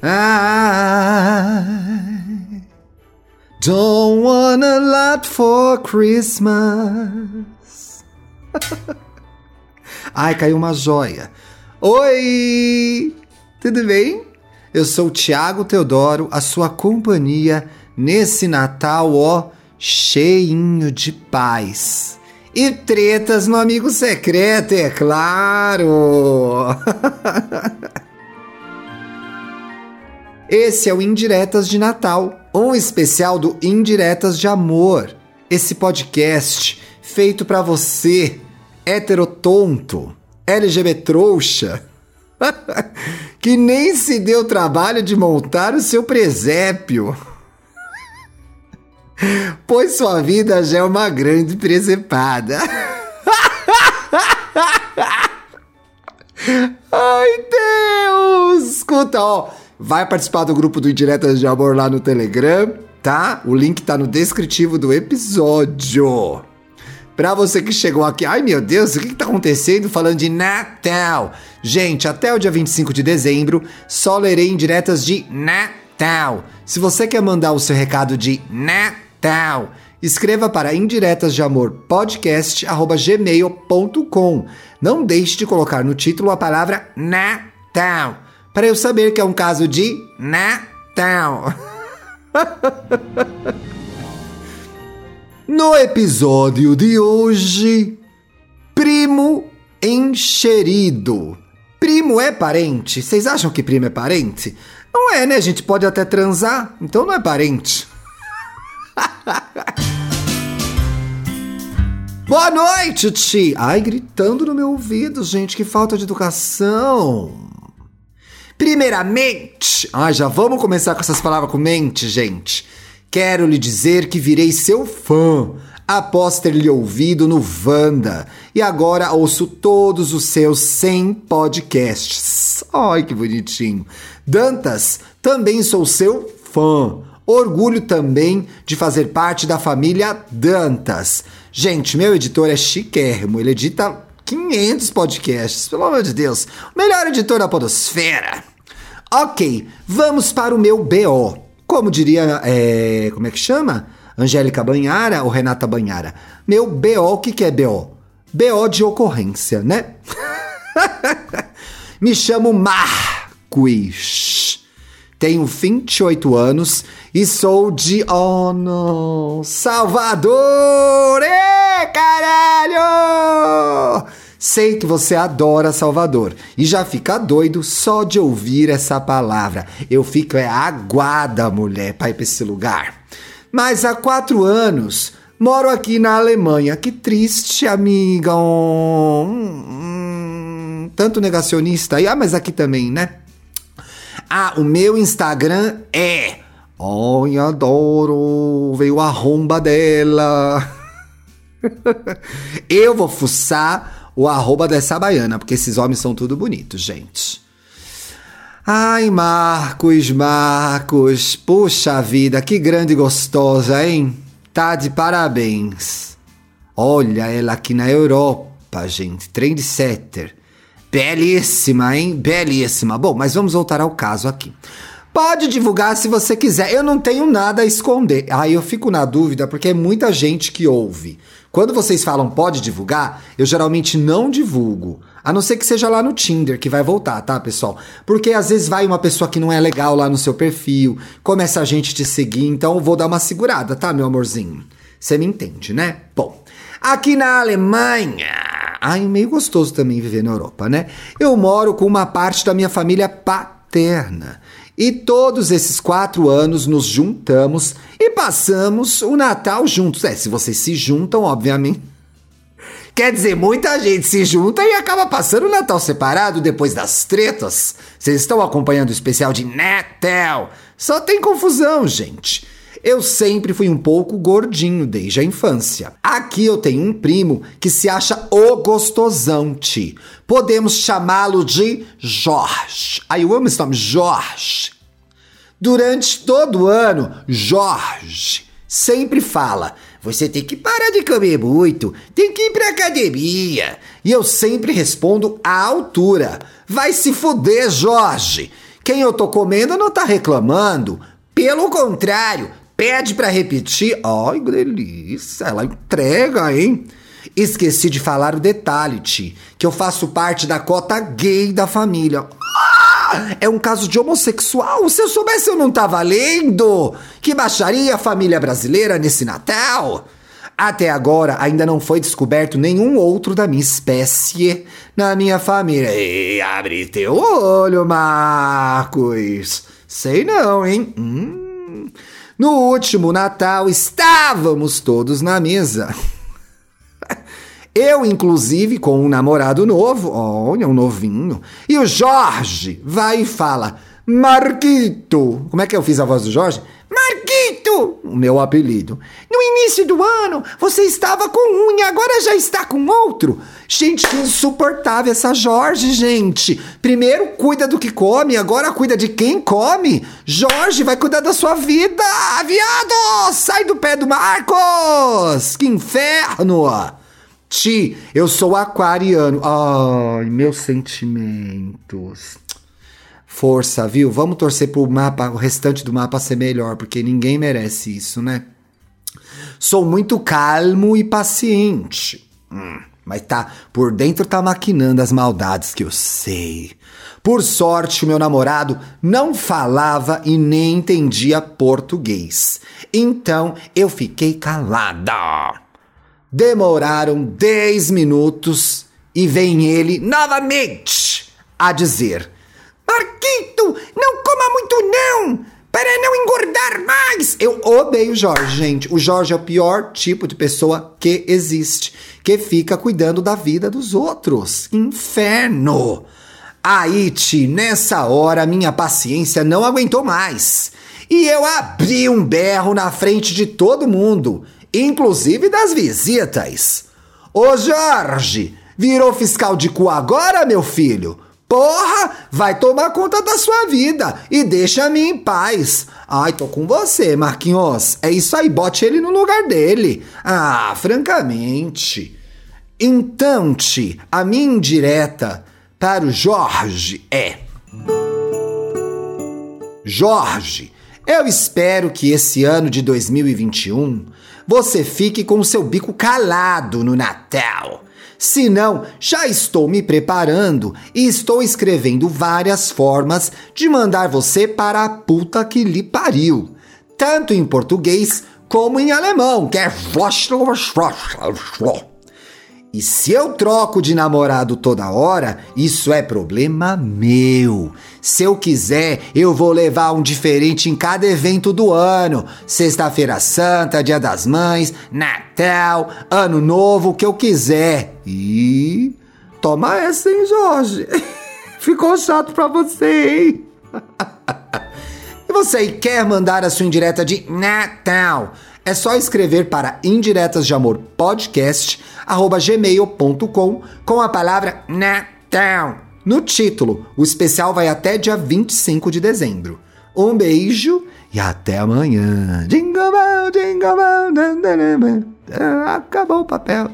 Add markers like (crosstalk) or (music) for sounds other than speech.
I don't want a lot for Christmas. (laughs) Ai, caiu uma joia. Oi! Tudo bem? Eu sou o Tiago Teodoro, a sua companhia nesse Natal, ó, cheinho de paz. E tretas no amigo secreto, é claro! (laughs) Esse é o Indiretas de Natal, um especial do Indiretas de Amor. Esse podcast feito para você, heterotonto, LGBT trouxa, (laughs) que nem se deu trabalho de montar o seu presépio. Pois sua vida já é uma grande presepada. (laughs) Ai, Deus! Escuta, ó. Vai participar do grupo do Indiretas de Amor lá no Telegram, tá? O link tá no descritivo do episódio. Pra você que chegou aqui, ai meu Deus, o que, que tá acontecendo falando de Natal? Gente, até o dia 25 de dezembro, só lerei indiretas de Natal. Se você quer mandar o seu recado de Natal, escreva para indiretas de amor podcast@gmail.com. Não deixe de colocar no título a palavra Natal para eu saber que é um caso de Natal. (laughs) no episódio de hoje, primo encherido. Primo é parente? Vocês acham que primo é parente? Não é, né? A gente pode até transar, então não é parente. (laughs) Boa noite, Ti! Ai, gritando no meu ouvido, gente, que falta de educação. Primeiramente, ah, já vamos começar com essas palavras com mente, gente. Quero lhe dizer que virei seu fã após ter lhe ouvido no Vanda e agora ouço todos os seus 100 podcasts. Ai, que bonitinho. Dantas, também sou seu fã. Orgulho também de fazer parte da família Dantas. Gente, meu editor é chiquérrimo, ele edita 500 podcasts, pelo amor de Deus. Melhor editor da podosfera. Ok, vamos para o meu BO. Como diria, é, como é que chama? Angélica Banhara ou Renata Banhara? Meu BO, o que, que é BO? BO de ocorrência, né? (laughs) Me chamo Marquis. Tenho 28 anos e sou de. Oh, não! Salvador! Ê, caralho! Sei que você adora Salvador e já fica doido só de ouvir essa palavra. Eu fico é aguada, mulher, para ir para esse lugar. Mas há quatro anos moro aqui na Alemanha. Que triste, amiga. Hum, hum, tanto negacionista aí. Ah, mas aqui também, né? Ah, o meu Instagram é. Ai, adoro. Veio a romba dela. (laughs) Eu vou fuçar o arroba dessa baiana, porque esses homens são tudo bonitos, gente. Ai, Marcos, Marcos, puxa vida, que grande gostosa, hein? Tá de parabéns. Olha ela aqui na Europa, gente, trendsetter. Belíssima, hein? Belíssima. Bom, mas vamos voltar ao caso aqui. Pode divulgar se você quiser. Eu não tenho nada a esconder. Aí eu fico na dúvida porque é muita gente que ouve. Quando vocês falam pode divulgar, eu geralmente não divulgo. A não ser que seja lá no Tinder, que vai voltar, tá, pessoal? Porque às vezes vai uma pessoa que não é legal lá no seu perfil, começa a gente te seguir, então eu vou dar uma segurada, tá, meu amorzinho? Você me entende, né? Bom, aqui na Alemanha. Ai, meio gostoso também viver na Europa, né? Eu moro com uma parte da minha família paterna. E todos esses quatro anos nos juntamos e passamos o Natal juntos. É, se vocês se juntam, obviamente. (laughs) Quer dizer, muita gente se junta e acaba passando o Natal separado depois das tretas. Vocês estão acompanhando o especial de Natal? Só tem confusão, gente. Eu sempre fui um pouco gordinho desde a infância. Aqui eu tenho um primo que se acha o gostosão, ti. Podemos chamá-lo de Jorge. Aí eu amo esse nome, Jorge. Durante todo o ano, Jorge sempre fala: você tem que parar de comer muito, tem que ir pra academia. E eu sempre respondo à altura: vai se fuder, Jorge. Quem eu tô comendo não tá reclamando. Pelo contrário, pede para repetir. Ai, que delícia, ela entrega, hein? Esqueci de falar o detalhe, Ti, que eu faço parte da cota gay da família. Ah, é um caso de homossexual. Se eu soubesse, eu não tava lendo. Que baixaria a família brasileira nesse Natal. Até agora ainda não foi descoberto nenhum outro da minha espécie na minha família. E abre teu olho, Marcos. Sei não, hein? Hum. No último Natal estávamos todos na mesa. Eu, inclusive, com um namorado novo, olha, um novinho. E o Jorge vai e fala: Marquito. Como é que eu fiz a voz do Jorge? Marquito! O meu apelido. No início do ano, você estava com um e agora já está com outro. Gente, que insuportável essa Jorge, gente. Primeiro cuida do que come, agora cuida de quem come. Jorge vai cuidar da sua vida, viado! Sai do pé do Marcos! Que inferno! Ti, eu sou aquariano. Ai, meus sentimentos. Força, viu? Vamos torcer pro mapa, o restante do mapa ser melhor, porque ninguém merece isso, né? Sou muito calmo e paciente. Hum, mas tá, por dentro tá maquinando as maldades que eu sei. Por sorte, o meu namorado não falava e nem entendia português. Então eu fiquei calada. Demoraram 10 minutos e vem ele novamente a dizer: Marquito, não coma muito não, para não engordar mais. Eu odeio o Jorge, gente. O Jorge é o pior tipo de pessoa que existe, que fica cuidando da vida dos outros. Inferno! Aí, Ti, nessa hora minha paciência não aguentou mais. E eu abri um berro na frente de todo mundo inclusive das visitas. Ô Jorge, virou fiscal de cu agora, meu filho? Porra, vai tomar conta da sua vida e deixa-me em paz. Ai, tô com você, Marquinhos. É isso aí, bote ele no lugar dele. Ah, francamente. Então, Ti, a minha indireta para o Jorge é: Jorge, eu espero que esse ano de 2021 você fique com o seu bico calado no Natal. Se não, já estou me preparando e estou escrevendo várias formas de mandar você para a puta que lhe pariu. Tanto em português como em alemão, que é e se eu troco de namorado toda hora, isso é problema meu. Se eu quiser, eu vou levar um diferente em cada evento do ano. Sexta-feira Santa, Dia das Mães, Natal, Ano Novo, o que eu quiser. E toma essa, hein, Jorge? (laughs) Ficou chato pra você, hein? (laughs) e você quer mandar a sua indireta de Natal? É só escrever para indiretas de amor podcast gmail.com com a palavra Natal no título. O especial vai até dia 25 de dezembro. Um beijo e até amanhã. Jingle bell, jingle bell, acabou o papel.